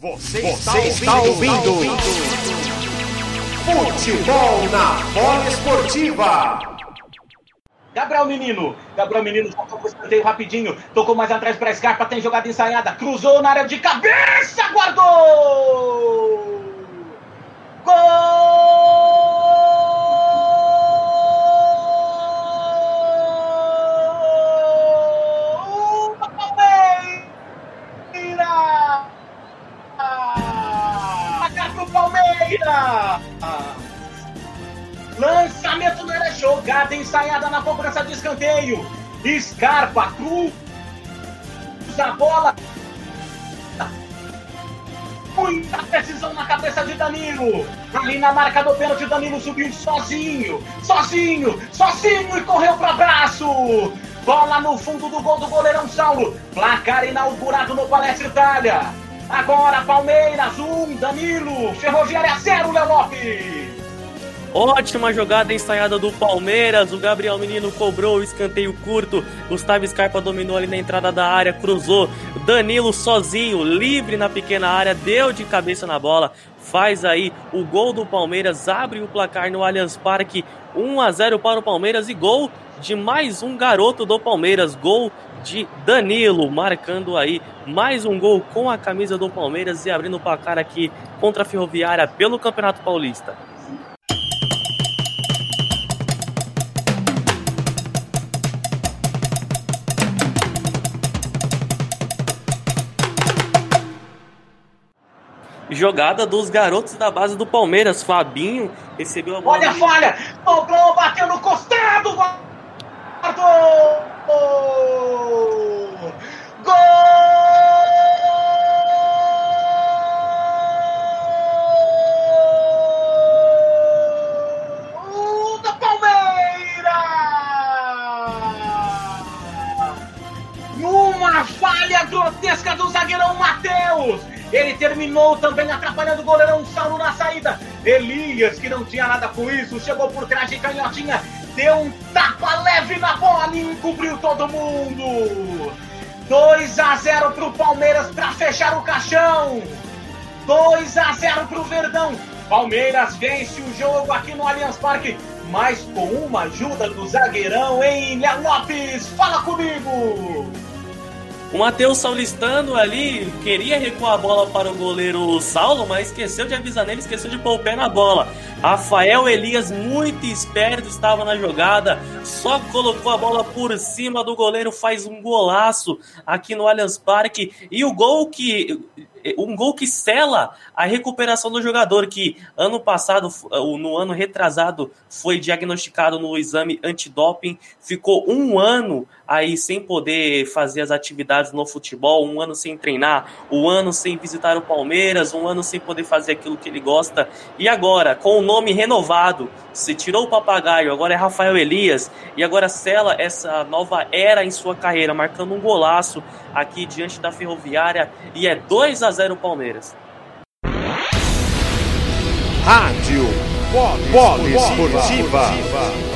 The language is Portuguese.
Você, Você está, ouvindo, ouvindo. Futebol na bola esportiva. Gabriel Menino, Gabriel Menino tocou o escanteio rapidinho, tocou mais atrás para Scarpa, tem jogada ensaiada, cruzou na área de cabeça, guardou! Gol! Palmeiras! Lançamento não era jogada ensaiada na cobrança de escanteio. Scarpa, cruz a bola. Muita precisão na cabeça de Danilo. Ali na marca do pênalti, Danilo subiu sozinho, sozinho, sozinho e correu para braço. Bola no fundo do gol do goleirão Saulo. Placar inaugurado no Palestra Itália. Agora Palmeiras 1, um, Danilo. Ferroviária 0, Léo Lopes. Ótima jogada ensaiada do Palmeiras. O Gabriel Menino cobrou o escanteio curto. Gustavo Scarpa dominou ali na entrada da área, cruzou. Danilo sozinho, livre na pequena área, deu de cabeça na bola. Faz aí o gol do Palmeiras, abre o placar no Allianz Parque. 1 a 0 para o Palmeiras e gol de mais um garoto do Palmeiras. Gol de Danilo, marcando aí mais um gol com a camisa do Palmeiras e abrindo o placar aqui contra a Ferroviária pelo Campeonato Paulista. Jogada dos garotos da base do Palmeiras. Fabinho recebeu a bola. Olha a falha! Dobrou, bateu no costado! Guardou! Gol! Do Palmeiras! Numa falha grotesca do zagueirão Matheus! Ele terminou também atrapalhando o goleirão Saulo na saída. Elias, que não tinha nada com isso, chegou por trás de canhotinha, deu um tapa leve na bola e encobriu todo mundo. 2 a 0 para o Palmeiras para fechar o caixão. 2 a 0 para o Verdão. Palmeiras vence o jogo aqui no Allianz Parque, mas com uma ajuda do zagueirão, hein, Léo Lopes? Fala comigo! O Matheus Saulistano ali queria recuar a bola para o goleiro Saulo, mas esqueceu de avisar nele, esqueceu de pôr o pé na bola. Rafael Elias, muito esperto, estava na jogada, só colocou a bola por cima do goleiro, faz um golaço aqui no Allianz Parque. E o gol que um gol que sela a recuperação do jogador, que ano passado, no ano retrasado, foi diagnosticado no exame antidoping, ficou um ano aí sem poder fazer as atividades no futebol, um ano sem treinar, um ano sem visitar o Palmeiras, um ano sem poder fazer aquilo que ele gosta. E agora, com o nome renovado, se tirou o papagaio, agora é Rafael Elias, e agora sela essa nova era em sua carreira, marcando um golaço aqui diante da Ferroviária, e é 2 a 0 Palmeiras. Rádio Polo Esportiva.